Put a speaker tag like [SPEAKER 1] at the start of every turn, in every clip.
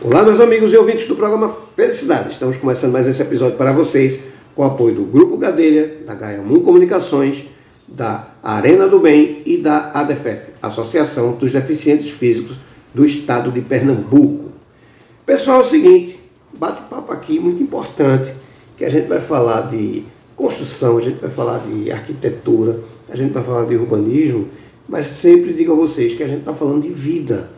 [SPEAKER 1] Olá, meus amigos e ouvintes do programa Felicidade. Estamos começando mais esse episódio para vocês com o apoio do Grupo Gadelha, da Gaiamun Comunicações, da Arena do Bem e da ADEFEP, Associação dos Deficientes Físicos do Estado de Pernambuco. Pessoal, é o seguinte, bate-papo aqui muito importante, que a gente vai falar de construção, a gente vai falar de arquitetura, a gente vai falar de urbanismo, mas sempre digo a vocês que a gente está falando de vida,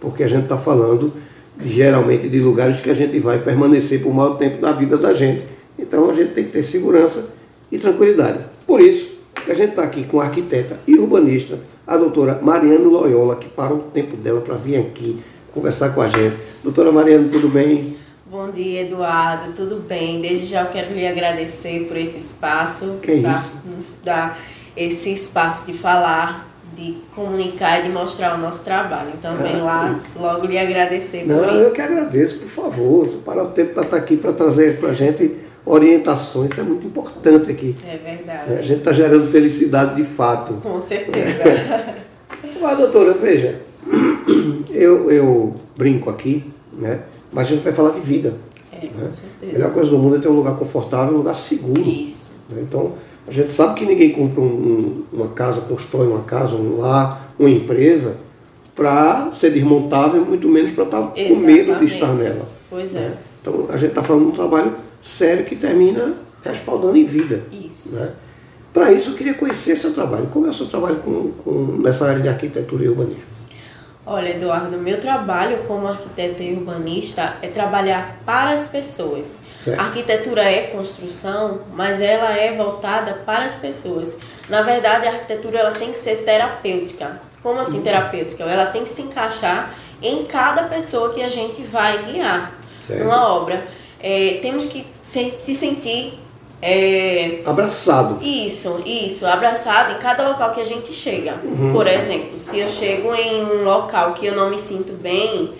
[SPEAKER 1] porque a gente está falando geralmente de lugares que a gente vai permanecer por maior tempo da vida da gente. Então a gente tem que ter segurança e tranquilidade. Por isso que a gente está aqui com a arquiteta e urbanista, a doutora Mariana Loyola, que parou o tempo dela para vir aqui conversar com a gente. Doutora Mariana, tudo bem?
[SPEAKER 2] Bom dia, Eduardo. Tudo bem? Desde já eu quero lhe agradecer por esse espaço,
[SPEAKER 1] para
[SPEAKER 2] nos dar esse espaço de falar de comunicar e de mostrar o nosso trabalho. Então, vem ah, lá isso. logo lhe agradecer
[SPEAKER 1] Não, eu que agradeço, por favor. Você para o tempo para estar aqui para trazer para a gente orientações, isso é muito importante aqui.
[SPEAKER 2] É verdade.
[SPEAKER 1] A gente está gerando felicidade de fato.
[SPEAKER 2] Com certeza.
[SPEAKER 1] Mas, doutora, veja, eu, eu brinco aqui, né? mas a gente vai falar de vida.
[SPEAKER 2] É,
[SPEAKER 1] né?
[SPEAKER 2] com certeza.
[SPEAKER 1] A melhor coisa do mundo é ter um lugar confortável, um lugar seguro.
[SPEAKER 2] Isso.
[SPEAKER 1] Né? Então, a gente sabe que ninguém compra um, um, uma casa, constrói uma casa, um lar, uma empresa para ser desmontável, muito menos para estar tá com medo de estar nela.
[SPEAKER 2] Pois é. Né?
[SPEAKER 1] Então a gente está falando de um trabalho sério que termina respaldando em vida.
[SPEAKER 2] Isso.
[SPEAKER 1] Né? Para isso eu queria conhecer seu trabalho. Como é o seu trabalho com, com, nessa área de arquitetura e urbanismo?
[SPEAKER 2] Olha, Eduardo, meu trabalho como arquiteta e urbanista é trabalhar para as pessoas.
[SPEAKER 1] Certo.
[SPEAKER 2] A arquitetura é construção, mas ela é voltada para as pessoas. Na verdade, a arquitetura ela tem que ser terapêutica. Como assim uhum. terapêutica? Ela tem que se encaixar em cada pessoa que a gente vai guiar
[SPEAKER 1] certo.
[SPEAKER 2] numa obra. É, temos que se, se sentir é...
[SPEAKER 1] Abraçado.
[SPEAKER 2] Isso, isso, abraçado em cada local que a gente chega.
[SPEAKER 1] Uhum.
[SPEAKER 2] Por exemplo, se eu chego em um local que eu não me sinto bem,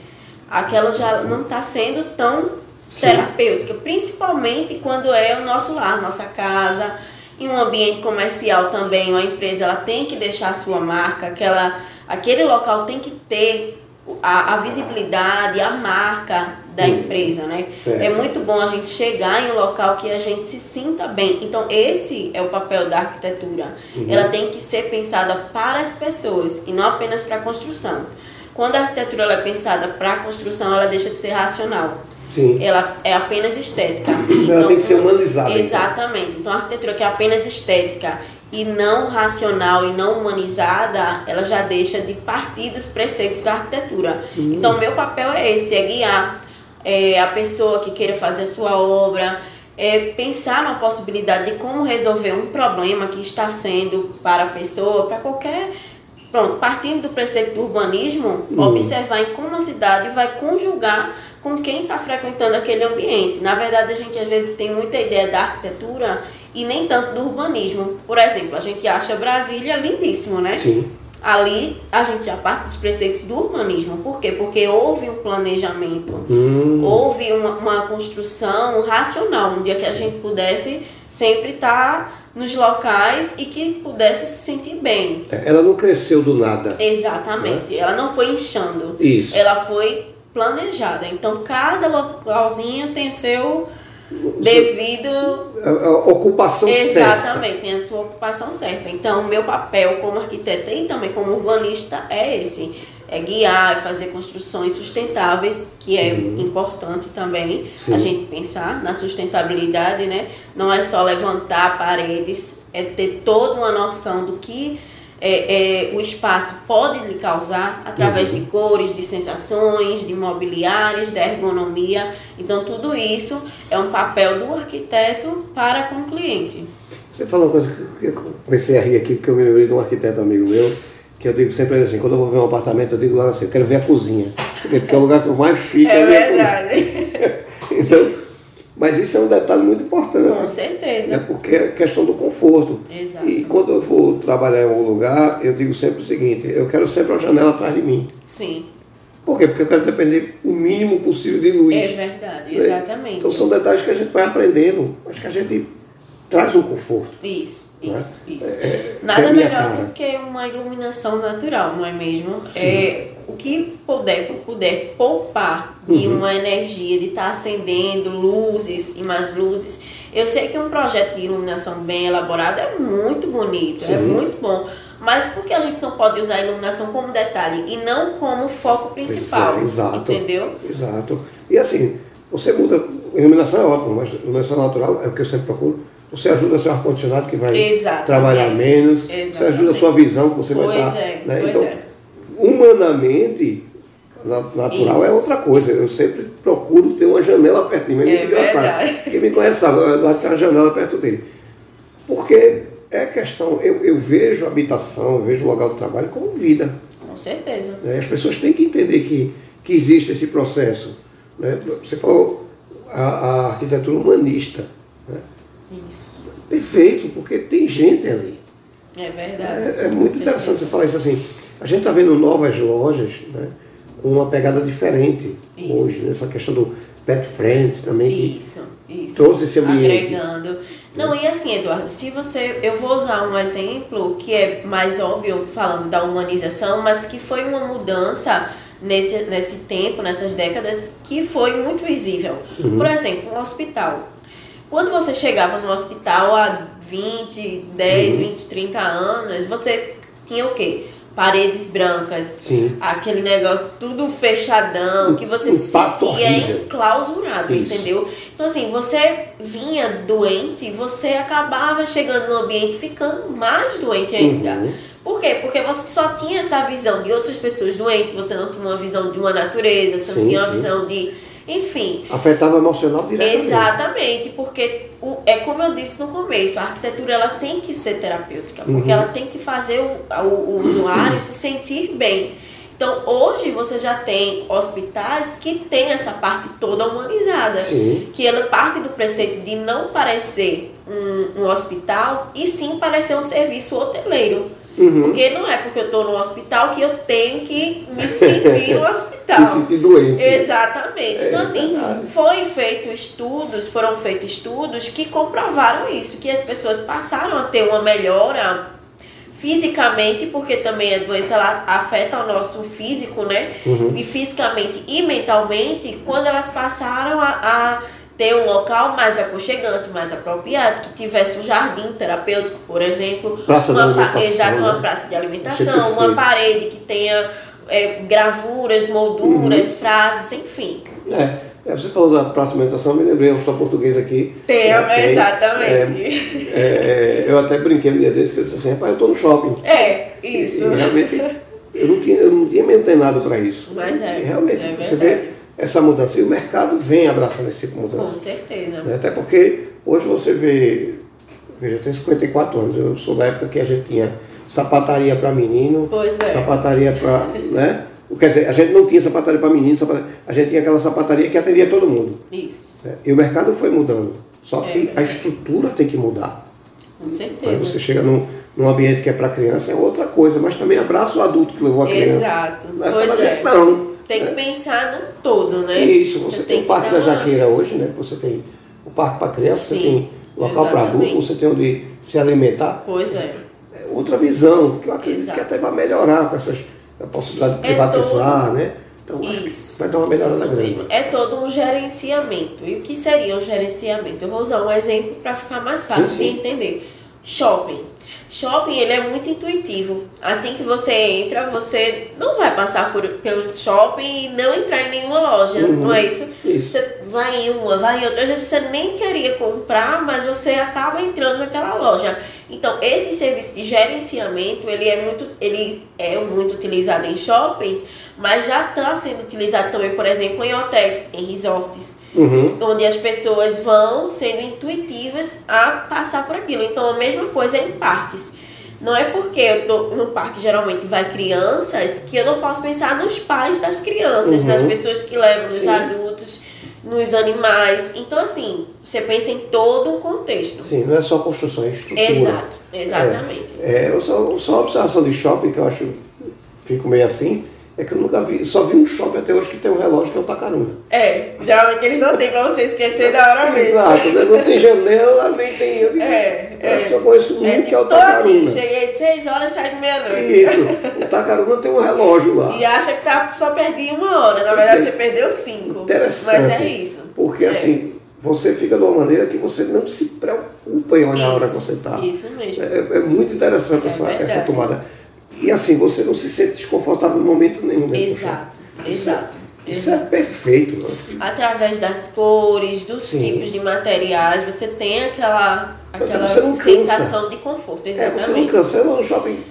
[SPEAKER 2] aquela já não está sendo tão Sim. terapêutica, principalmente quando é o nosso lar, nossa casa. Em um ambiente comercial também, uma empresa ela tem que deixar a sua marca, aquela, aquele local tem que ter a, a visibilidade, a marca da empresa, né?
[SPEAKER 1] Certo.
[SPEAKER 2] É muito bom a gente chegar em um local que a gente se sinta bem. Então, esse é o papel da arquitetura.
[SPEAKER 1] Uhum.
[SPEAKER 2] Ela tem que ser pensada para as pessoas e não apenas para a construção. Quando a arquitetura ela é pensada para a construção, ela deixa de ser racional.
[SPEAKER 1] Sim.
[SPEAKER 2] Ela é apenas estética.
[SPEAKER 1] Ela
[SPEAKER 2] então,
[SPEAKER 1] tem que ser humanizada.
[SPEAKER 2] Então. Exatamente. Então. então, a arquitetura que é apenas estética e não racional e não humanizada, ela já deixa de partir dos preceitos da arquitetura.
[SPEAKER 1] Uhum.
[SPEAKER 2] Então, meu papel é esse, é guiar é, a pessoa que queira fazer a sua obra, é, pensar na possibilidade de como resolver um problema que está sendo para a pessoa, para qualquer. Pronto, partindo do preceito do urbanismo,
[SPEAKER 1] uhum.
[SPEAKER 2] observar em como a cidade vai conjugar com quem está frequentando aquele ambiente. Na verdade, a gente às vezes tem muita ideia da arquitetura e nem tanto do urbanismo. Por exemplo, a gente acha Brasília lindíssimo, né?
[SPEAKER 1] Sim
[SPEAKER 2] ali a gente já parte dos preceitos do urbanismo. Por quê? Porque houve um planejamento,
[SPEAKER 1] hum.
[SPEAKER 2] houve uma, uma, construção racional, um dia que a gente pudesse sempre estar tá nos locais e que pudesse se sentir bem.
[SPEAKER 1] É, ela não cresceu do nada.
[SPEAKER 2] Exatamente. Né? Ela não foi inchando.
[SPEAKER 1] Isso.
[SPEAKER 2] Ela foi planejada. Então cada localzinho tem seu devido
[SPEAKER 1] a, ocupação
[SPEAKER 2] exatamente,
[SPEAKER 1] certa.
[SPEAKER 2] Exatamente, tem a sua ocupação certa. Então, o meu papel como arquiteta e também como urbanista é esse, é guiar, é fazer construções sustentáveis, que é uhum. importante também
[SPEAKER 1] Sim.
[SPEAKER 2] a gente pensar na sustentabilidade, né? Não é só levantar paredes, é ter toda uma noção do que é, é, o espaço pode lhe causar através
[SPEAKER 1] uhum.
[SPEAKER 2] de cores, de sensações, de mobiliários, da ergonomia. Então, tudo isso é um papel do arquiteto para com o cliente.
[SPEAKER 1] Você falou uma coisa que eu comecei a rir aqui, porque eu me lembrei de um arquiteto amigo meu, que eu digo sempre assim, quando eu vou ver um apartamento, eu digo lá assim, eu quero ver a cozinha. Porque é o lugar que eu mais fico é,
[SPEAKER 2] é
[SPEAKER 1] a minha
[SPEAKER 2] verdade.
[SPEAKER 1] cozinha. então, mas isso é um detalhe muito importante.
[SPEAKER 2] Com certeza.
[SPEAKER 1] É porque é questão do conforto.
[SPEAKER 2] Exato.
[SPEAKER 1] E quando eu vou trabalhar em algum lugar, eu digo sempre o seguinte, eu quero sempre uma janela atrás de mim.
[SPEAKER 2] Sim.
[SPEAKER 1] Por quê? Porque eu quero depender o mínimo possível de luz.
[SPEAKER 2] É verdade, exatamente.
[SPEAKER 1] Então são detalhes que a gente vai aprendendo. Acho que a gente traz um conforto.
[SPEAKER 2] Isso,
[SPEAKER 1] Né?
[SPEAKER 2] isso, isso.
[SPEAKER 1] É, é,
[SPEAKER 2] Nada
[SPEAKER 1] é
[SPEAKER 2] melhor do que uma iluminação natural, não é mesmo?
[SPEAKER 1] Sim.
[SPEAKER 2] É, o que puder, puder poupar de
[SPEAKER 1] Uhum.
[SPEAKER 2] uma energia, de estar acendendo luzes e mais luzes. Eu sei que um projeto de iluminação bem elaborado é muito bonito, é
[SPEAKER 1] Sim.
[SPEAKER 2] muito bom. Mas por que a gente não pode usar a iluminação como detalhe e não como foco principal?
[SPEAKER 1] É, exato.
[SPEAKER 2] Entendeu?
[SPEAKER 1] Exato. E assim, você muda. Iluminação é ótimo, mas iluminação natural é o que eu sempre procuro. Você ajuda seu ar-condicionado que vai
[SPEAKER 2] Exatamente.
[SPEAKER 1] trabalhar menos. Você
[SPEAKER 2] Exatamente.
[SPEAKER 1] ajuda a sua visão que você vai
[SPEAKER 2] Pois
[SPEAKER 1] estar.
[SPEAKER 2] é,
[SPEAKER 1] né?
[SPEAKER 2] pois
[SPEAKER 1] então,
[SPEAKER 2] é.
[SPEAKER 1] humanamente, na- natural
[SPEAKER 2] Isso.
[SPEAKER 1] é outra coisa. Eu sempre procuro ter uma janela perto de mim. É muito
[SPEAKER 2] É
[SPEAKER 1] engraçado. Quem me conhece sabe, eu gosto de uma janela perto dele. Porque é questão, eu, eu vejo a habitação, eu vejo o local de trabalho como vida.
[SPEAKER 2] Com certeza.
[SPEAKER 1] né? As pessoas têm que entender que, que existe esse processo. né? Você falou a, a arquitetura humanista. né?
[SPEAKER 2] Isso.
[SPEAKER 1] Perfeito, porque tem gente ali.
[SPEAKER 2] É verdade.
[SPEAKER 1] É, é muito interessante você falar isso assim. A gente está vendo novas lojas né, com uma pegada diferente
[SPEAKER 2] Isso.
[SPEAKER 1] hoje, nessa questão do pet friends também. que
[SPEAKER 2] Isso, isso.
[SPEAKER 1] trouxe esse ambiente.
[SPEAKER 2] Agregando. Não, e assim, Eduardo, se você. Eu vou usar um exemplo que é mais óbvio, falando da humanização, mas que foi uma mudança nesse, nesse tempo, nessas décadas, que foi muito visível.
[SPEAKER 1] Uhum.
[SPEAKER 2] Por exemplo, um hospital. Quando você chegava no hospital há 20, 10,
[SPEAKER 1] Uhum.
[SPEAKER 2] 20, 30 anos, você tinha o quê? Paredes brancas,
[SPEAKER 1] Sim.
[SPEAKER 2] aquele negócio tudo fechadão, que você se sentia enclausurado,
[SPEAKER 1] Isso.
[SPEAKER 2] entendeu? Então, assim, você vinha doente, você acabava chegando no ambiente ficando mais doente ainda.
[SPEAKER 1] Uhum.
[SPEAKER 2] Por quê? Porque você só tinha essa visão de outras pessoas doentes, você não tinha uma visão de uma natureza, você
[SPEAKER 1] Sim,
[SPEAKER 2] não tinha uma
[SPEAKER 1] sim.
[SPEAKER 2] visão de. Enfim.
[SPEAKER 1] Afetava o emocional diretamente.
[SPEAKER 2] Exatamente, porque o, é como eu disse no começo, a arquitetura ela tem que ser terapêutica, porque
[SPEAKER 1] Uhum.
[SPEAKER 2] ela tem que fazer o, o, o usuário se sentir bem. Então, hoje você já tem hospitais que tem essa parte toda humanizada.
[SPEAKER 1] Sim.
[SPEAKER 2] Que ela parte do preceito de não parecer um, um hospital e sim parecer um serviço hoteleiro.
[SPEAKER 1] Uhum.
[SPEAKER 2] Porque não é porque eu estou no hospital que eu tenho que me sentir no hospital.
[SPEAKER 1] Me sentir doente.
[SPEAKER 2] Exatamente.
[SPEAKER 1] É
[SPEAKER 2] então, assim,
[SPEAKER 1] verdade.
[SPEAKER 2] foi feito estudos, foram feitos estudos que comprovaram isso, que as pessoas passaram a ter uma melhora fisicamente, porque também a doença ela afeta o nosso físico, né?
[SPEAKER 1] Uhum.
[SPEAKER 2] E fisicamente e mentalmente, quando elas passaram a, a ter um local mais aconchegante, mais apropriado, que tivesse um jardim terapêutico, por exemplo,
[SPEAKER 1] Praça de
[SPEAKER 2] uma,
[SPEAKER 1] alimentação,
[SPEAKER 2] exato, uma
[SPEAKER 1] né?
[SPEAKER 2] praça de
[SPEAKER 1] Achei
[SPEAKER 2] alimentação, uma parede que tenha é, gravuras, molduras,
[SPEAKER 1] Uhum.
[SPEAKER 2] frases, enfim.
[SPEAKER 1] É, é, você falou da praça de alimentação, eu me lembrei, eu sou português aqui.
[SPEAKER 2] Tem,
[SPEAKER 1] tem.
[SPEAKER 2] exatamente.
[SPEAKER 1] É, é, eu até brinquei um dia desse que eu disse assim, rapaz, eu estou no shopping.
[SPEAKER 2] É, isso.
[SPEAKER 1] E realmente, eu não tinha, eu não tinha me antenado para isso.
[SPEAKER 2] Mas é,
[SPEAKER 1] realmente,
[SPEAKER 2] é
[SPEAKER 1] você vê essa mudança. E o mercado vem abraçando esse tipo de
[SPEAKER 2] Com
[SPEAKER 1] mudança.
[SPEAKER 2] certeza.
[SPEAKER 1] Né? Até porque hoje você vê, veja, eu tenho 54 anos, eu sou da época que a gente tinha sapataria para menino,
[SPEAKER 2] Pois é.
[SPEAKER 1] sapataria para. Né? Quer dizer, a gente não tinha sapataria para menino, sapataria, a gente tinha aquela sapataria que atendia todo mundo.
[SPEAKER 2] Isso,
[SPEAKER 1] né? E o mercado foi mudando. Só
[SPEAKER 2] É
[SPEAKER 1] que a
[SPEAKER 2] verdade.
[SPEAKER 1] estrutura tem que mudar.
[SPEAKER 2] com
[SPEAKER 1] Aí
[SPEAKER 2] certeza.
[SPEAKER 1] você chega num, num ambiente que é para criança, é outra coisa, mas também abraça o adulto que levou a criança.
[SPEAKER 2] Exato.
[SPEAKER 1] Não é
[SPEAKER 2] Pois é.
[SPEAKER 1] gente, não.
[SPEAKER 2] Tem que pensar no todo, né?
[SPEAKER 1] Isso, você, tem o
[SPEAKER 2] que
[SPEAKER 1] Parque da
[SPEAKER 2] uma-
[SPEAKER 1] Jaqueira hoje, né? Você tem o parque para criança, você
[SPEAKER 2] Sim,
[SPEAKER 1] tem local para adulto, você tem onde se alimentar.
[SPEAKER 2] Pois é.
[SPEAKER 1] É outra visão, que eu acredito
[SPEAKER 2] Exato.
[SPEAKER 1] que até vai melhorar com essas a possibilidade de
[SPEAKER 2] É
[SPEAKER 1] privatizar, né? Então acho que
[SPEAKER 2] Isso.
[SPEAKER 1] vai dar uma melhorada grande.
[SPEAKER 2] É todo um gerenciamento. E o que seria o gerenciamento? Eu vou usar um exemplo para ficar mais fácil
[SPEAKER 1] Sim, sim.
[SPEAKER 2] de entender. Shopping. Shopping ele é muito intuitivo. Assim que você entra, você não vai passar por, pelo shopping e não entrar em nenhuma loja,
[SPEAKER 1] Uhum.
[SPEAKER 2] não é isso?
[SPEAKER 1] Isso.
[SPEAKER 2] Você vai em uma, vai em outra. Às vezes você nem queria comprar, mas você acaba entrando naquela loja. Então, esse serviço de gerenciamento, ele é muito, ele é muito utilizado em shoppings, mas já está sendo utilizado também, por exemplo, em hotéis, em resorts,
[SPEAKER 1] Uhum.
[SPEAKER 2] onde as pessoas vão sendo intuitivas a passar por aquilo. Então, a mesma coisa é em parques. Não é porque eu tô no parque geralmente vai crianças que eu não posso pensar nos pais das crianças,
[SPEAKER 1] Uhum.
[SPEAKER 2] nas pessoas que levam, nos
[SPEAKER 1] Sim.
[SPEAKER 2] adultos, nos animais. Então, assim, você pensa em todo o contexto.
[SPEAKER 1] Sim, não é só construção, é estrutura.
[SPEAKER 2] Exato, exatamente.
[SPEAKER 1] É, eu só, só uma observação de shopping que eu acho, fico meio assim, é que eu nunca vi, só vi um shopping até hoje que tem um relógio que é o Tacaruna.
[SPEAKER 2] É, geralmente eles não têm pra você esquecer da hora mesmo.
[SPEAKER 1] Exato, né? não tem janela, nem tem. Eu,
[SPEAKER 2] É,
[SPEAKER 1] eu
[SPEAKER 2] é.
[SPEAKER 1] só conheço um
[SPEAKER 2] É
[SPEAKER 1] que é o
[SPEAKER 2] tipo,
[SPEAKER 1] Tacaruna.
[SPEAKER 2] cheguei de 6 horas e saí de meia-noite.
[SPEAKER 1] Isso, o Tacaruna tem um relógio lá.
[SPEAKER 2] E acha que tá, só perdi uma hora, na verdade você perdeu cinco.
[SPEAKER 1] Interessante.
[SPEAKER 2] Mas é isso.
[SPEAKER 1] Porque
[SPEAKER 2] É.
[SPEAKER 1] assim, você fica de uma maneira que você não se preocupa em olhar a hora que
[SPEAKER 2] Isso,
[SPEAKER 1] você está.
[SPEAKER 2] Isso mesmo.
[SPEAKER 1] É, é muito interessante
[SPEAKER 2] É
[SPEAKER 1] essa,
[SPEAKER 2] verdade.
[SPEAKER 1] essa tomada. E assim, você não se sente desconfortável em momento nenhum do
[SPEAKER 2] Exato,
[SPEAKER 1] é-
[SPEAKER 2] exato.
[SPEAKER 1] Isso é
[SPEAKER 2] exato.
[SPEAKER 1] perfeito. eu que-
[SPEAKER 2] Através das cores, dos
[SPEAKER 1] Sim.
[SPEAKER 2] tipos de materiais, você tem aquela, aquela sensação de conforto.
[SPEAKER 1] É,
[SPEAKER 2] Exatamente.
[SPEAKER 1] você não cancela no shopping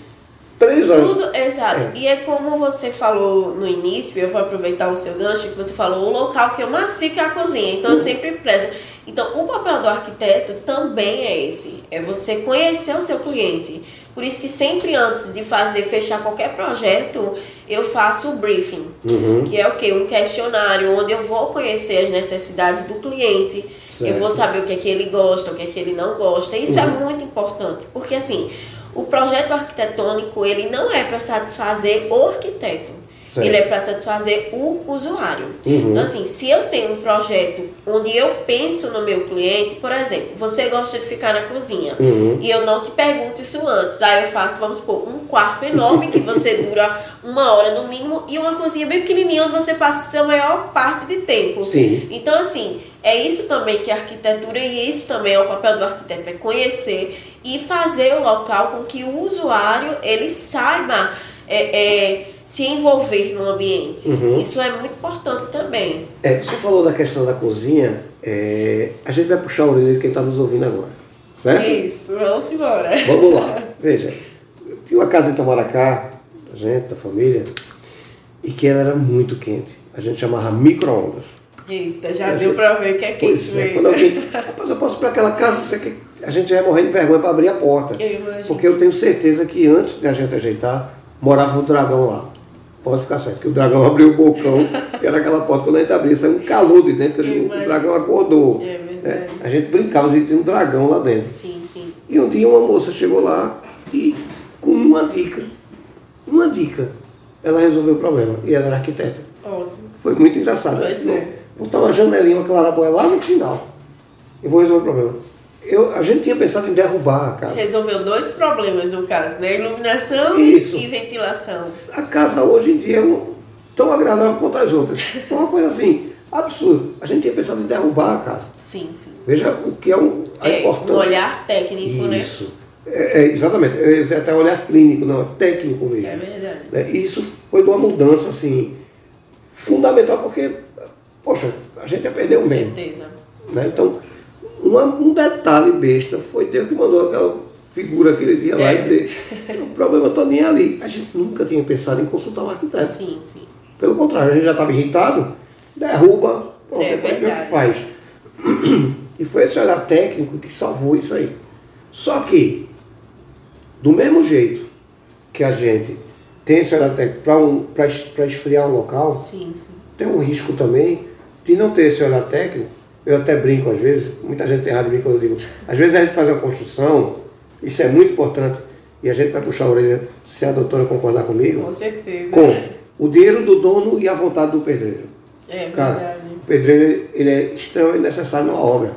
[SPEAKER 1] três horas.
[SPEAKER 2] Tudo, exato.
[SPEAKER 1] É.
[SPEAKER 2] E é como você falou no início, eu vou aproveitar o seu gancho, que você falou, o local que eu mais fico é a cozinha. Então eu
[SPEAKER 1] Uhum.
[SPEAKER 2] sempre prezo. Então o papel do arquiteto também é esse. É você conhecer o seu cliente. Por isso que sempre antes de fazer, fechar qualquer projeto, eu faço o briefing.
[SPEAKER 1] Uhum.
[SPEAKER 2] Que é o quê? Um questionário onde eu vou conhecer as necessidades do cliente,
[SPEAKER 1] Certo.
[SPEAKER 2] eu vou saber o que é que ele gosta, o que é que ele não gosta. Isso é
[SPEAKER 1] Uhum.
[SPEAKER 2] muito importante, porque assim, o projeto arquitetônico, ele não é para satisfazer o arquiteto.
[SPEAKER 1] Certo.
[SPEAKER 2] Ele é para satisfazer o usuário.
[SPEAKER 1] Uhum.
[SPEAKER 2] Então, assim, se eu tenho um projeto onde eu penso no meu cliente, por exemplo, você gosta de ficar na cozinha
[SPEAKER 1] Uhum.
[SPEAKER 2] e eu não te pergunto isso antes, aí eu faço, vamos supor, um quarto enorme que você dura uma hora no mínimo e uma cozinha bem pequenininha onde você passa a maior parte de tempo.
[SPEAKER 1] Sim.
[SPEAKER 2] Então, assim, é isso também que a arquitetura e isso também é o papel do arquiteto, é conhecer e fazer o local com que o usuário ele saiba é, é, se envolver no ambiente.
[SPEAKER 1] Uhum.
[SPEAKER 2] Isso é muito importante também.
[SPEAKER 1] É, você falou da questão da cozinha, é, a gente vai puxar a orelha de quem está nos ouvindo agora. Certo?
[SPEAKER 2] Isso, vamos embora.
[SPEAKER 1] Vamos lá. Veja, eu tinha uma casa em Itamaracá, da gente, da família, e que ela era muito quente. A gente chamava micro-ondas.
[SPEAKER 2] Eita, já
[SPEAKER 1] Essa-
[SPEAKER 2] deu pra ver que é quente
[SPEAKER 1] Pois é,
[SPEAKER 2] mesmo.
[SPEAKER 1] quando alguém. Rapaz, eu posso ir para aquela casa, você que a gente já ia morrendo de vergonha para abrir a porta.
[SPEAKER 2] Eu imagino.
[SPEAKER 1] Porque eu tenho certeza que antes de a gente ajeitar, morava um dragão lá. Pode ficar certo, que o dragão abriu o bocão, que era aquela porta, quando a gente abria, saiu um calor de dentro, que digo, o dragão acordou.
[SPEAKER 2] É verdade.
[SPEAKER 1] A gente brincava, que tinha um dragão lá dentro.
[SPEAKER 2] Sim, sim.
[SPEAKER 1] E um dia uma moça chegou lá e, com uma dica, uma dica, ela resolveu o problema. E ela era arquiteta.
[SPEAKER 2] Ótimo.
[SPEAKER 1] Foi muito engraçado.
[SPEAKER 2] Pois
[SPEAKER 1] Ela disse, "Não,
[SPEAKER 2] é.
[SPEAKER 1] Vou botar uma janelinha, uma claraboia lá no final. E vou resolver o problema. Eu, a gente tinha pensado em derrubar a casa.
[SPEAKER 2] Resolveu dois problemas no caso, né? Iluminação
[SPEAKER 1] Isso.
[SPEAKER 2] e ventilação.
[SPEAKER 1] A casa hoje em dia é um- tão agradável quanto as outras. Foi uma coisa assim, absurda. A gente tinha pensado em derrubar a casa.
[SPEAKER 2] Sim, sim.
[SPEAKER 1] Veja o que é um, a
[SPEAKER 2] É, um
[SPEAKER 1] importância.
[SPEAKER 2] olhar técnico, né?
[SPEAKER 1] Isso. É, é, exatamente. Ia dizer até olhar clínico, não, é técnico mesmo.
[SPEAKER 2] É verdade.
[SPEAKER 1] né? E isso foi de uma mudança assim, fundamental, porque, poxa, a gente ia perder
[SPEAKER 2] Com
[SPEAKER 1] o meio.
[SPEAKER 2] certeza.
[SPEAKER 1] Né? Então, uma- um detalhe besta foi Deus que mandou aquela figura aquele dia lá
[SPEAKER 2] É.
[SPEAKER 1] e dizer, o problema todo nem é ali. A gente nunca tinha pensado em consultar um arquiteto.
[SPEAKER 2] Sim, sim.
[SPEAKER 1] Pelo contrário, a gente já estava irritado, derruba, pronto,
[SPEAKER 2] É
[SPEAKER 1] depois vê o que faz. E foi esse olhar técnico que salvou isso aí. Só que, do mesmo jeito que a gente tem esse olhar técnico para um, pra es- pra esfriar um local,
[SPEAKER 2] Sim, sim.
[SPEAKER 1] tem um risco também de não ter esse olhar técnico. Eu até brinco às vezes, muita gente tem de mim quando eu digo, às vezes a gente faz uma construção, isso é muito importante, e a gente vai puxar a orelha se a doutora concordar comigo,
[SPEAKER 2] Com certeza.
[SPEAKER 1] com o dinheiro do dono e a vontade do pedreiro.
[SPEAKER 2] É
[SPEAKER 1] Cara,
[SPEAKER 2] verdade.
[SPEAKER 1] o pedreiro ele é extremamente necessário na obra,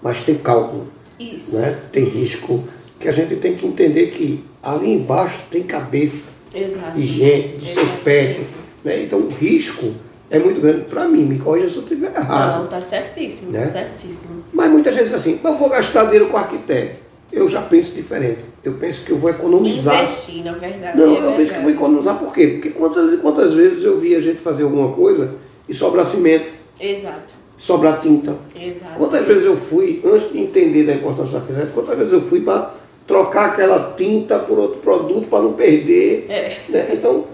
[SPEAKER 1] mas tem cálculo,
[SPEAKER 2] Isso.
[SPEAKER 1] né? tem risco, que a gente tem que entender que ali embaixo tem cabeça
[SPEAKER 2] Exato.
[SPEAKER 1] de gente, do seu pé. Né? Então o risco é muito grande para mim, me corrija se eu estiver errado.
[SPEAKER 2] Não, tá certíssimo,
[SPEAKER 1] Né?
[SPEAKER 2] certíssimo.
[SPEAKER 1] Mas muita gente diz assim, eu vou gastar dinheiro com arquiteto. Eu já penso diferente. Eu penso que eu vou economizar.
[SPEAKER 2] Investir, na verdade.
[SPEAKER 1] Não,
[SPEAKER 2] é
[SPEAKER 1] eu penso que eu vou
[SPEAKER 2] verdade.
[SPEAKER 1] economizar por quê? Porque quantas, quantas vezes eu vi a gente fazer alguma coisa e sobrar cimento,
[SPEAKER 2] Exato,
[SPEAKER 1] sobrar tinta.
[SPEAKER 2] exato.
[SPEAKER 1] Quantas vezes eu fui, antes de entender da importância do arquiteto, quantas vezes eu fui para trocar aquela tinta por outro produto para não perder.
[SPEAKER 2] É.
[SPEAKER 1] né? Então,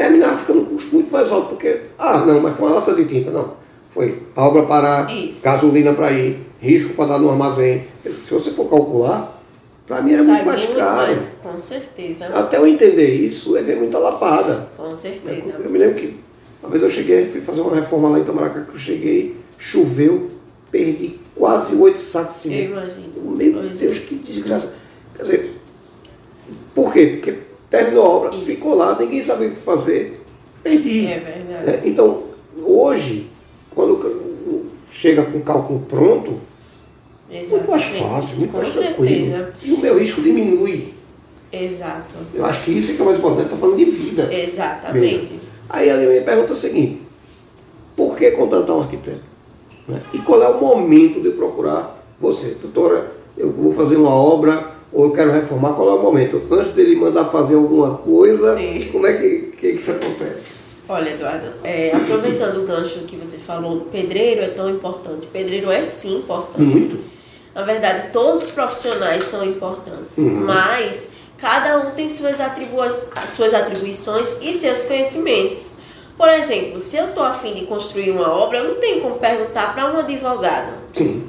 [SPEAKER 1] terminava ficando um custo muito mais alto, porque, ah, não, mas foi uma lata de tinta, não. Foi a obra parar,
[SPEAKER 2] Isso.
[SPEAKER 1] gasolina para ir, risco para dar no armazém. Se você for calcular, para mim era
[SPEAKER 2] Sai
[SPEAKER 1] muito mais caro.
[SPEAKER 2] mais, com certeza.
[SPEAKER 1] Até eu entender isso, levei muita lapada.
[SPEAKER 2] Com certeza.
[SPEAKER 1] Eu me lembro que uma vez eu cheguei, fui fazer uma reforma lá em Itamaracá, que eu cheguei, choveu, perdi quase oito sacos de
[SPEAKER 2] Eu
[SPEAKER 1] cimento.
[SPEAKER 2] imagino.
[SPEAKER 1] Meu
[SPEAKER 2] Pois
[SPEAKER 1] Deus,
[SPEAKER 2] é.
[SPEAKER 1] que desgraça. Quer dizer, por quê? Porque terminou a obra,
[SPEAKER 2] Isso.
[SPEAKER 1] ficou lá, ninguém sabia o que fazer. perdi.
[SPEAKER 2] É verdade.
[SPEAKER 1] É, então, hoje, quando chega com o cálculo pronto, muito mais
[SPEAKER 2] Exatamente.
[SPEAKER 1] fácil, muito
[SPEAKER 2] Com
[SPEAKER 1] mais tranquilo.
[SPEAKER 2] certeza.
[SPEAKER 1] E o meu risco diminui.
[SPEAKER 2] Exato.
[SPEAKER 1] Eu acho que isso é que é mais importante, estou falando de vida.
[SPEAKER 2] Exatamente.
[SPEAKER 1] Aí a minha pergunta é a seguinte: por que contratar um arquiteto? Né? E qual é o momento de procurar você? Doutora, eu vou fazer uma obra ou eu quero reformar, qual é o momento? Antes dele mandar fazer alguma coisa,
[SPEAKER 2] Sim.
[SPEAKER 1] como é que, que isso acontece?
[SPEAKER 2] Olha, Eduardo, é, aproveitando o gancho que você falou, pedreiro é tão importante. Pedreiro é sim importante.
[SPEAKER 1] Muito.
[SPEAKER 2] Na verdade, todos os profissionais são importantes,
[SPEAKER 1] Uhum.
[SPEAKER 2] mas cada um tem suas, atribu suas atribuições e seus conhecimentos. Por exemplo, se eu estou afim de construir uma obra, eu não tenho como perguntar para um advogado.
[SPEAKER 1] Sim,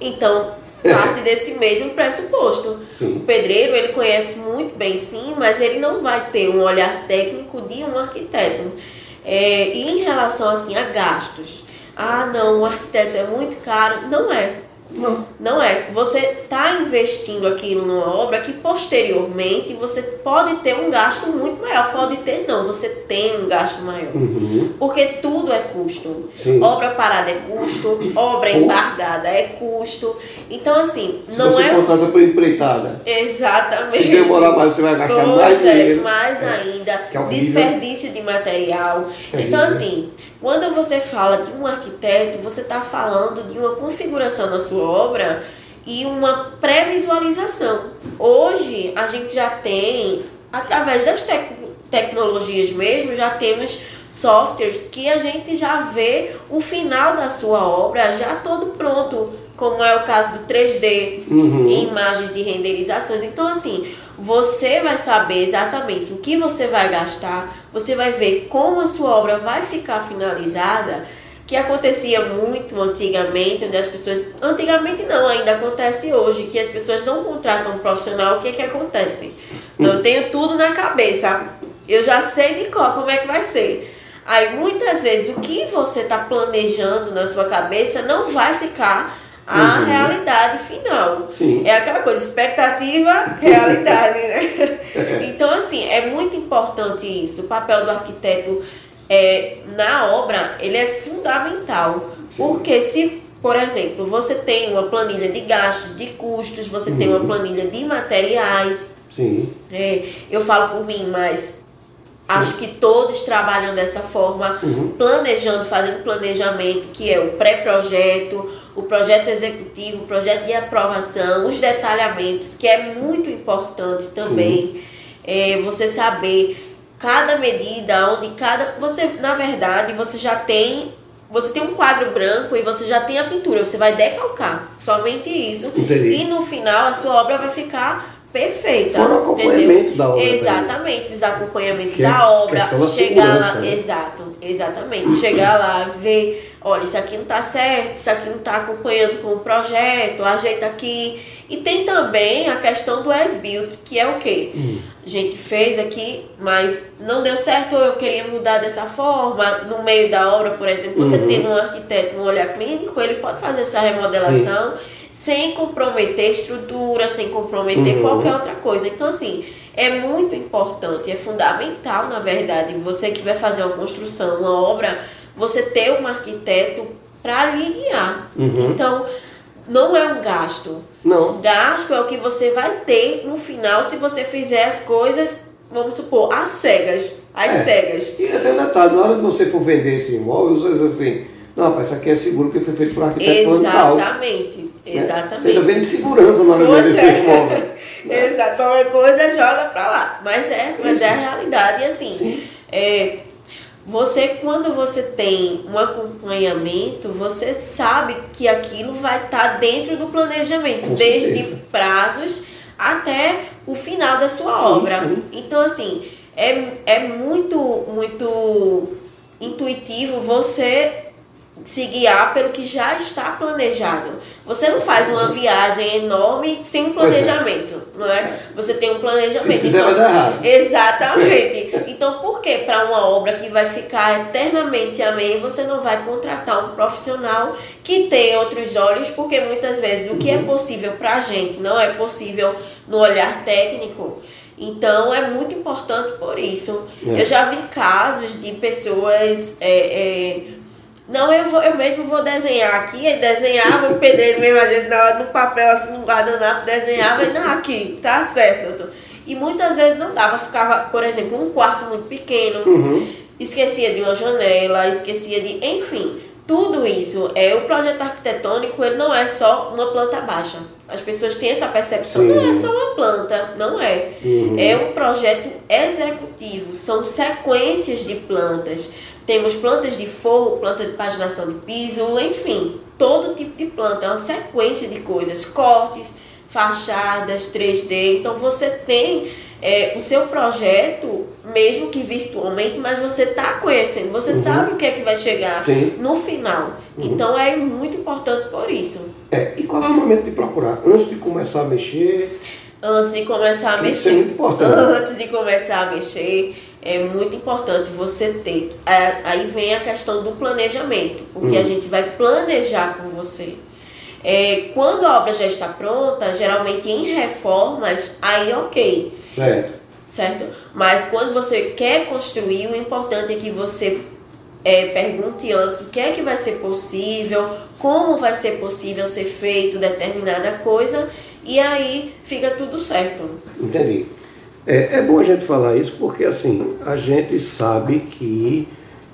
[SPEAKER 2] Então, parte desse mesmo pressuposto.
[SPEAKER 1] sim.
[SPEAKER 2] O pedreiro, ele conhece muito bem, sim, mas ele não vai ter um olhar técnico de um arquiteto. É, e em relação, assim, a gastos. Ah, não, o arquiteto é muito caro. Não é.
[SPEAKER 1] Não.
[SPEAKER 2] Não é. Você está investindo aquilo numa obra que posteriormente você pode ter um gasto muito maior. Pode ter, não, você tem um gasto maior.
[SPEAKER 1] Uhum.
[SPEAKER 2] Porque tudo é custo.
[SPEAKER 1] Sim.
[SPEAKER 2] Obra parada é custo, obra
[SPEAKER 1] Pô.
[SPEAKER 2] embargada é custo. Então, assim,
[SPEAKER 1] Se
[SPEAKER 2] não
[SPEAKER 1] você
[SPEAKER 2] é.
[SPEAKER 1] contrata por empreitada,
[SPEAKER 2] Exatamente.
[SPEAKER 1] se demorar mais, você vai gastar
[SPEAKER 2] Pois
[SPEAKER 1] mais
[SPEAKER 2] é,
[SPEAKER 1] dinheiro.
[SPEAKER 2] mais
[SPEAKER 1] É.
[SPEAKER 2] ainda,
[SPEAKER 1] Que é horrível.
[SPEAKER 2] desperdício de material.
[SPEAKER 1] Terrível.
[SPEAKER 2] Então, assim, quando você fala de um arquiteto, você está falando de uma configuração na sua obra e uma pré-visualização. Hoje, a gente já tem, através das tec- tecnologias mesmo, já temos softwares que a gente já vê o final da sua obra já todo pronto, como é o caso do 3D,
[SPEAKER 1] Uhum.
[SPEAKER 2] em imagens de renderizações. Então, assim, você vai saber exatamente o que você vai gastar, você vai ver como a sua obra vai ficar finalizada, que acontecia muito antigamente, onde as pessoas. Antigamente não, ainda acontece hoje, que as pessoas não contratam um profissional, o que é que acontece? Eu tenho tudo na cabeça. Eu já sei de qual como é que vai ser. Aí muitas vezes o que você está planejando na sua cabeça não vai ficar a
[SPEAKER 1] Uhum.
[SPEAKER 2] realidade final.
[SPEAKER 1] Sim.
[SPEAKER 2] É aquela coisa, expectativa, realidade, né? Então, assim, é muito importante isso. O papel do arquiteto é, na obra, ele é fundamental.
[SPEAKER 1] Sim.
[SPEAKER 2] Porque se, por exemplo, você tem uma planilha de gastos, de custos, você tem uma
[SPEAKER 1] Uhum.
[SPEAKER 2] planilha de materiais,
[SPEAKER 1] Sim.
[SPEAKER 2] é, eu falo por mim, mas acho que todos trabalham dessa forma,
[SPEAKER 1] Uhum.
[SPEAKER 2] planejando, fazendo planejamento, que é o pré-projeto, o projeto executivo, o projeto de aprovação, os detalhamentos, que é muito importante também. É, você saber cada medida, onde cada. Você, na verdade, você já tem. Você tem um quadro branco e você já tem a pintura, você vai decalcar. Somente isso.
[SPEAKER 1] Entendi.
[SPEAKER 2] E no final a sua obra vai ficar perfeita.
[SPEAKER 1] Fora o acompanhamento
[SPEAKER 2] entendeu?
[SPEAKER 1] da obra.
[SPEAKER 2] Exatamente, os acompanhamentos
[SPEAKER 1] é
[SPEAKER 2] da obra, chegar lá,
[SPEAKER 1] né?
[SPEAKER 2] exato, exatamente, chegar lá, ver, olha, isso aqui não tá certo, isso aqui não tá acompanhando com o projeto, ajeita aqui. E tem também a questão do as-built, que é o quê?
[SPEAKER 1] Hum.
[SPEAKER 2] A gente fez aqui, mas não deu certo, ou eu queria mudar dessa forma. No meio da obra, por exemplo, você
[SPEAKER 1] Uhum.
[SPEAKER 2] tendo um arquiteto, um olhar clínico, ele pode fazer essa remodelação sem comprometer estrutura, sem comprometer
[SPEAKER 1] Uhum.
[SPEAKER 2] qualquer outra coisa. Então, assim, é muito importante, é fundamental, na verdade, você que vai fazer uma construção, uma obra, você ter um arquiteto para lhe guiar.
[SPEAKER 1] Uhum.
[SPEAKER 2] Então, não é um gasto.
[SPEAKER 1] Não.
[SPEAKER 2] Gasto é o que você vai ter no final se você fizer as coisas, vamos supor, às cegas. Às
[SPEAKER 1] É.
[SPEAKER 2] cegas.
[SPEAKER 1] E até um detalhe, na hora de você for vender esse imóvel, você diz assim, não, rapaz, isso aqui é seguro porque foi feito por um arquiteto.
[SPEAKER 2] Exatamente.
[SPEAKER 1] né?
[SPEAKER 2] Exatamente.
[SPEAKER 1] Você ainda vende segurança na hora de vender imóvel.
[SPEAKER 2] Exato, qualquer coisa joga pra lá. Mas é, mas é a realidade. E assim,
[SPEAKER 1] Sim.
[SPEAKER 2] é, você, quando você tem um acompanhamento, você sabe que aquilo vai estar dentro do planejamento,
[SPEAKER 1] Com
[SPEAKER 2] desde
[SPEAKER 1] certeza.
[SPEAKER 2] prazos até o final da sua
[SPEAKER 1] Sim,
[SPEAKER 2] obra.
[SPEAKER 1] sim.
[SPEAKER 2] Então, assim, é, é muito, muito intuitivo você se guiar pelo que já está planejado. Você não faz uma viagem enorme sem um
[SPEAKER 1] é.
[SPEAKER 2] planejamento, não é? Você tem um planejamento.
[SPEAKER 1] Se fizer, vai dar errado.
[SPEAKER 2] Exatamente. Então, por que para uma obra que vai ficar eternamente amém, você não vai contratar um profissional que tem outros olhos? Porque muitas vezes o que é possível para a gente não é possível no olhar técnico. Então é muito importante por isso. É. Eu já vi casos de pessoas. É, é, não, eu, vou, eu mesmo vou desenhar aqui, aí desenhava, o pedreiro mesmo, às vezes, na hora, no papel, assim, no guardanapo, desenhava, e não, aqui, tá certo, doutor. E muitas vezes não dava, ficava, por exemplo, um quarto muito pequeno, uhum. esquecia de uma janela, esquecia de. Enfim, tudo isso. É, o projeto arquitetônico ele não é só uma planta baixa. As pessoas têm essa percepção, Sim. não é só uma planta, não é. Uhum. É um projeto executivo, são sequências de plantas. Temos plantas de forro, planta de paginação de piso, enfim, todo tipo de planta, é uma sequência de coisas, cortes fachadas 3D. Então você tem é, o seu projeto, mesmo que virtualmente, mas você está conhecendo, você uhum. sabe o que é que vai chegar Sim. no final. Uhum. Então é muito importante por isso.
[SPEAKER 1] É, e qual é o momento de procurar? Antes de começar a mexer?
[SPEAKER 2] Antes de começar a mexer.
[SPEAKER 1] Isso é muito importante.
[SPEAKER 2] Antes de começar a mexer, é muito importante você ter. É, aí vem a questão do planejamento, porque uhum. a gente vai planejar com você. É, quando a obra já está pronta, geralmente em reformas, aí ok.
[SPEAKER 1] Certo.
[SPEAKER 2] Certo? Mas quando você quer construir, o importante é que você é, pergunte antes o que é que vai ser possível, como vai ser possível ser feito determinada coisa, e aí fica tudo certo.
[SPEAKER 1] Entendi. É, é bom a gente falar isso porque assim, a gente sabe que,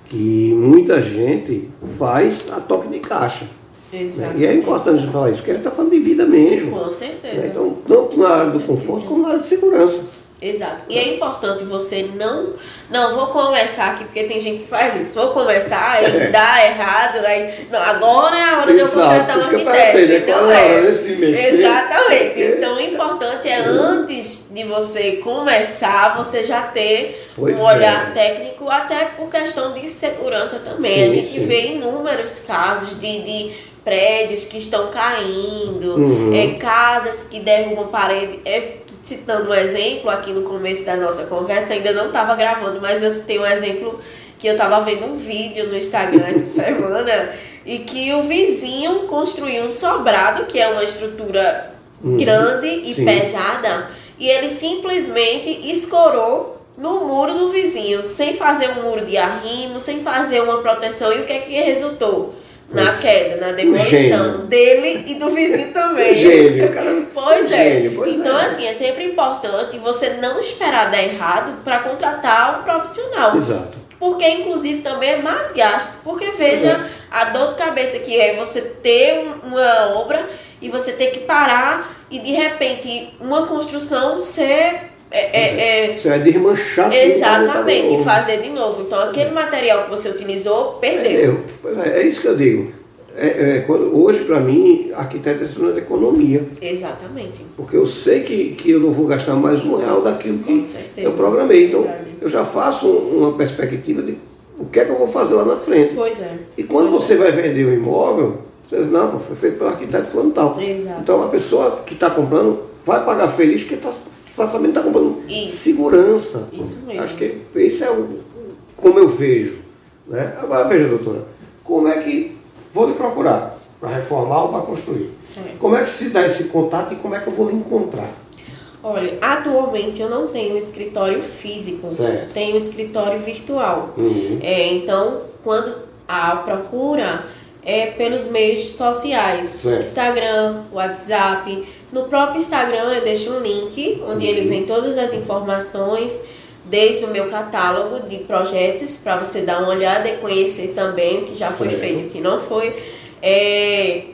[SPEAKER 1] que muita gente faz a toque de caixa.
[SPEAKER 2] Exato.
[SPEAKER 1] E é importante a gente falar isso, porque ele está falando de vida mesmo.
[SPEAKER 2] Com certeza. Né?
[SPEAKER 1] Então, tanto na área do conforto como na área de segurança.
[SPEAKER 2] Exato. E é importante você não. Não, vou começar aqui, porque tem gente que faz isso. Vou começar e é. dá errado. Aí, não, agora é a hora Exato. de eu contratar um arquiteto. Então, é. Exatamente. Então, o importante é, antes de você começar, você já ter pois um olhar é. técnico, até por questão de segurança também. Sim, a gente sim. vê inúmeros casos de, de prédios que estão caindo, uhum. é, casas que derrubam parede. É, citando um exemplo aqui no começo da nossa conversa, ainda não estava gravando, mas eu citei um exemplo que eu estava vendo um vídeo no Instagram essa semana e que o vizinho construiu um sobrado, que é uma estrutura uhum. grande e Sim. pesada, e ele simplesmente escorou no muro do vizinho, sem fazer um muro de arrimo, sem fazer uma proteção. E o que é que resultou? Na queda, na demolição dele e do vizinho também.
[SPEAKER 1] Gênio, cara.
[SPEAKER 2] Pois é. Gênio, pois então, é. assim, é sempre importante você não esperar dar errado para contratar um profissional.
[SPEAKER 1] Exato.
[SPEAKER 2] Porque, inclusive, também é mais gasto. Porque, veja, é. a dor de cabeça que é você ter uma obra e você ter que parar e, de repente, uma construção ser é,
[SPEAKER 1] é, é, você vai desmanchar tudo.
[SPEAKER 2] Exatamente, e fazer de novo. Então, aquele material que você utilizou, perdeu.
[SPEAKER 1] É, é isso que eu digo. É, é, hoje, para mim, arquiteto é sinônimo de economia.
[SPEAKER 2] Exatamente.
[SPEAKER 1] Porque eu sei que, que eu não vou gastar mais um real daquilo que eu programei. Então, eu já faço uma perspectiva de o que é que eu vou fazer lá na frente.
[SPEAKER 2] Pois é.
[SPEAKER 1] E quando
[SPEAKER 2] pois
[SPEAKER 1] você é. vai vender o um imóvel, você diz, não, foi feito pelo arquiteto fulano tal.
[SPEAKER 2] Exato.
[SPEAKER 1] Então, a pessoa que está comprando vai pagar feliz porque está sabendo está comprando isso. segurança.
[SPEAKER 2] Isso mesmo.
[SPEAKER 1] Acho que esse é o, como eu vejo. Né? Agora veja, doutora, como é que vou lhe procurar para reformar ou para construir?
[SPEAKER 2] Certo.
[SPEAKER 1] Como é que se dá esse contato e como é que eu vou lhe encontrar?
[SPEAKER 2] Olha, atualmente eu não tenho escritório físico,
[SPEAKER 1] certo.
[SPEAKER 2] tenho escritório virtual.
[SPEAKER 1] Uhum.
[SPEAKER 2] É, então, quando a procura é pelos meios sociais,
[SPEAKER 1] certo.
[SPEAKER 2] Instagram, WhatsApp, no próprio Instagram eu deixo um link onde ele vem todas as informações, desde o meu catálogo de projetos, para você dar uma olhada e conhecer também o que já foi feito e o que não foi. É,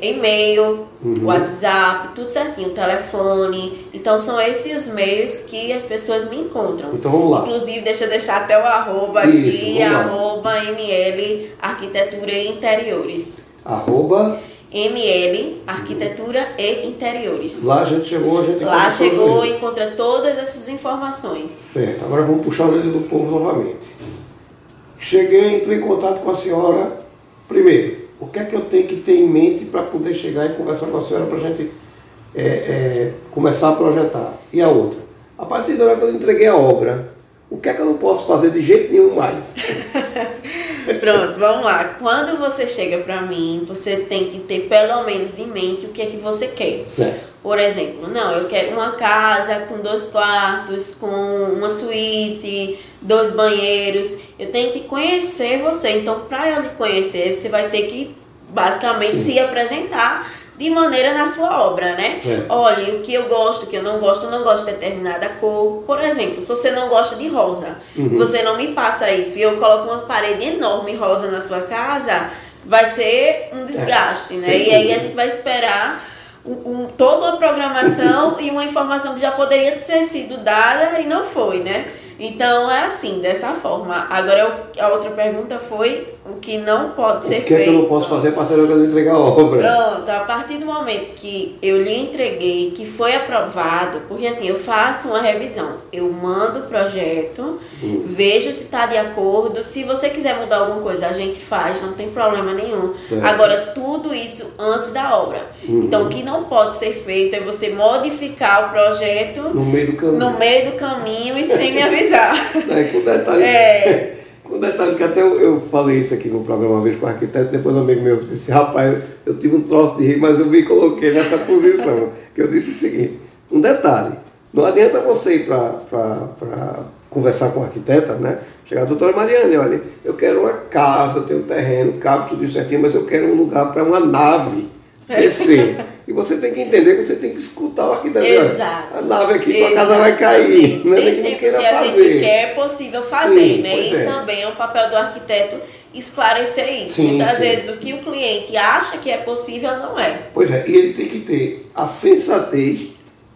[SPEAKER 2] e-mail, uhum. WhatsApp, tudo certinho, telefone. Então são esses os meios que as pessoas me encontram.
[SPEAKER 1] Então vamos lá.
[SPEAKER 2] Inclusive, deixa eu deixar até o arroba Isso, aqui, arroba ML Arquitetura e Interiores.
[SPEAKER 1] Arroba
[SPEAKER 2] ML, Arquitetura e Interiores.
[SPEAKER 1] Lá a gente chegou, a gente
[SPEAKER 2] Lá chegou e encontra todas essas informações.
[SPEAKER 1] Certo, agora vamos puxar o dedo do povo novamente. Cheguei, entrei em contato com a senhora. Primeiro, o que é que eu tenho que ter em mente para poder chegar e conversar com a senhora para a gente é, é, começar a projetar? E a outra, a partir da hora que eu entreguei a obra, o que é que eu não posso fazer de jeito nenhum mais?
[SPEAKER 2] Pronto, vamos lá. Quando você chega para mim, você tem que ter pelo menos em mente o que é que você quer.
[SPEAKER 1] Certo.
[SPEAKER 2] Por exemplo, não, eu quero uma casa com dois quartos, com uma suíte, dois banheiros. Eu tenho que conhecer você. Então, para eu lhe conhecer, você vai ter que basicamente Sim. se apresentar de maneira na sua obra, né?
[SPEAKER 1] Certo.
[SPEAKER 2] Olha, o que eu gosto, o que eu não gosto, eu não gosto de determinada cor. Por exemplo, se você não gosta de rosa,
[SPEAKER 1] Uhum.
[SPEAKER 2] você não me passa isso e eu coloco uma parede enorme rosa na sua casa, vai ser um desgaste, né?
[SPEAKER 1] sem
[SPEAKER 2] E aí a gente vai esperar um, um- toda uma programação e uma informação que já poderia ter sido dada e não foi, né? Então é assim, dessa forma. Agora eu- a outra pergunta foi o que não pode ser
[SPEAKER 1] o que é
[SPEAKER 2] feito.
[SPEAKER 1] que eu não posso fazer para ter hora que eu entregar a obra?
[SPEAKER 2] Pronto, a partir do momento que eu lhe entreguei, que foi aprovado, porque assim, eu faço uma revisão, eu mando o projeto,
[SPEAKER 1] Hum.
[SPEAKER 2] vejo se está de acordo, se você quiser mudar alguma coisa, a gente faz, não tem problema nenhum.
[SPEAKER 1] Certo.
[SPEAKER 2] Agora, tudo isso antes da obra.
[SPEAKER 1] Uhum.
[SPEAKER 2] Então, o que não pode ser feito é você modificar o projeto
[SPEAKER 1] No meio do caminho.
[SPEAKER 2] no meio do caminho e sem me avisar.
[SPEAKER 1] É, com detalhe,
[SPEAKER 2] É.
[SPEAKER 1] com detalhe que até eu, eu falei isso aqui no programa uma vez com o arquiteto, depois um amigo meu disse, rapaz, eu, eu tive um troço de rir, mas eu me coloquei nessa posição. que eu disse o seguinte, um detalhe, não adianta você ir para conversar com a arquiteta, né? Chegar, doutora Mariane, olha, eu quero uma casa, tenho um terreno, cabe tudo isso certinho, mas eu quero um lugar para uma nave descer. E você tem que entender que você tem que escutar o arquiteto.
[SPEAKER 2] Exato.
[SPEAKER 1] A nave aqui, tua casa vai cair. Não é
[SPEAKER 2] Nem
[SPEAKER 1] que queira
[SPEAKER 2] que a
[SPEAKER 1] fazer.
[SPEAKER 2] gente quer é possível fazer,
[SPEAKER 1] Sim,
[SPEAKER 2] né? E
[SPEAKER 1] é.
[SPEAKER 2] também é o papel do arquiteto esclarecer isso.
[SPEAKER 1] Sim,
[SPEAKER 2] Muitas
[SPEAKER 1] sim.
[SPEAKER 2] vezes o que o cliente acha que é possível não é.
[SPEAKER 1] Pois é, e ele tem que ter a sensatez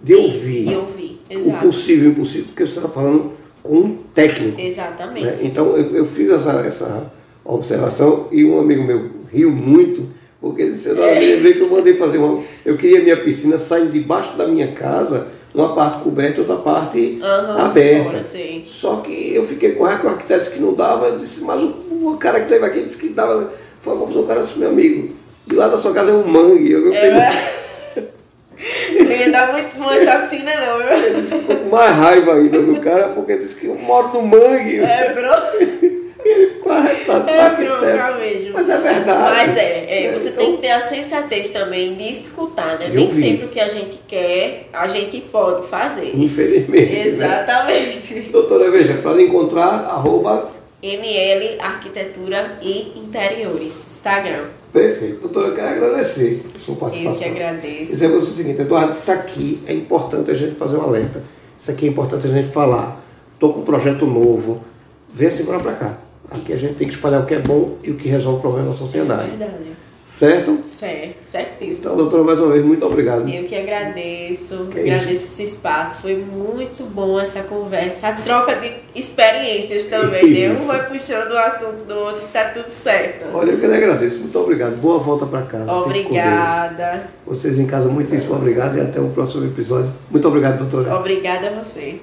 [SPEAKER 1] de
[SPEAKER 2] Isso,
[SPEAKER 1] ouvir
[SPEAKER 2] de ouvir.
[SPEAKER 1] o possível e o impossível, porque você está falando com um técnico.
[SPEAKER 2] Exatamente.
[SPEAKER 1] né? Então eu, eu fiz essa, essa observação e um amigo meu riu muito, porque ele disse, "Não, eu me lembrei que eu mandei fazer uma. Eu queria minha piscina saindo debaixo da minha casa, uma parte coberta e outra parte
[SPEAKER 2] Aham,
[SPEAKER 1] aberta.
[SPEAKER 2] fora.
[SPEAKER 1] Só que eu fiquei com raiva o arquiteto disse que não dava, eu disse, mas o, o cara que teve aqui disse que dava. Foi uma opção, o cara disse, meu amigo, de lá da sua casa é um mangue, eu não tenho.
[SPEAKER 2] É, não ia dar muito bom essa piscina, não, viu?
[SPEAKER 1] Ele ficou com mais raiva ainda do cara, porque disse que eu moro no mangue.
[SPEAKER 2] É, bro.
[SPEAKER 1] Ele ficou arretado com o
[SPEAKER 2] É bronca mesmo.
[SPEAKER 1] Mas é verdade.
[SPEAKER 2] Mas é, é, você
[SPEAKER 1] então,
[SPEAKER 2] tem que ter a sensatez também de escutar, né?
[SPEAKER 1] De
[SPEAKER 2] Nem
[SPEAKER 1] ouvir.
[SPEAKER 2] sempre o que a gente quer, a gente pode fazer.
[SPEAKER 1] Infelizmente. né?
[SPEAKER 2] Exatamente.
[SPEAKER 1] Doutora, veja, para lhe encontrar, arroba.
[SPEAKER 2] ML Arquitetura e Interiores, Instagram.
[SPEAKER 1] Perfeito. Doutora, eu quero agradecer a sua
[SPEAKER 2] Eu
[SPEAKER 1] participação.
[SPEAKER 2] que agradeço.
[SPEAKER 1] Dizer você o seguinte, Eduardo, isso aqui é importante a gente fazer um alerta. Isso aqui é importante a gente falar. Estou com um projeto novo. Venha se embora para cá. Aqui a gente tem que espalhar o que é bom e o que resolve o problema da
[SPEAKER 2] É
[SPEAKER 1] sociedade.
[SPEAKER 2] verdade.
[SPEAKER 1] Certo?
[SPEAKER 2] Certo, certíssimo.
[SPEAKER 1] Então, doutora, mais uma vez, muito obrigado.
[SPEAKER 2] Eu que agradeço,
[SPEAKER 1] Que
[SPEAKER 2] agradeço esse espaço. Foi muito bom essa conversa, a troca de experiências também, né? Um
[SPEAKER 1] Isso.
[SPEAKER 2] vai puxando o assunto do outro e tá tudo certo.
[SPEAKER 1] Olha, eu que lhe agradeço. Muito obrigado. Boa volta para casa.
[SPEAKER 2] Obrigada.
[SPEAKER 1] Vocês em casa, muitíssimo obrigado e até o próximo episódio. Muito obrigado, doutora.
[SPEAKER 2] Obrigada a você.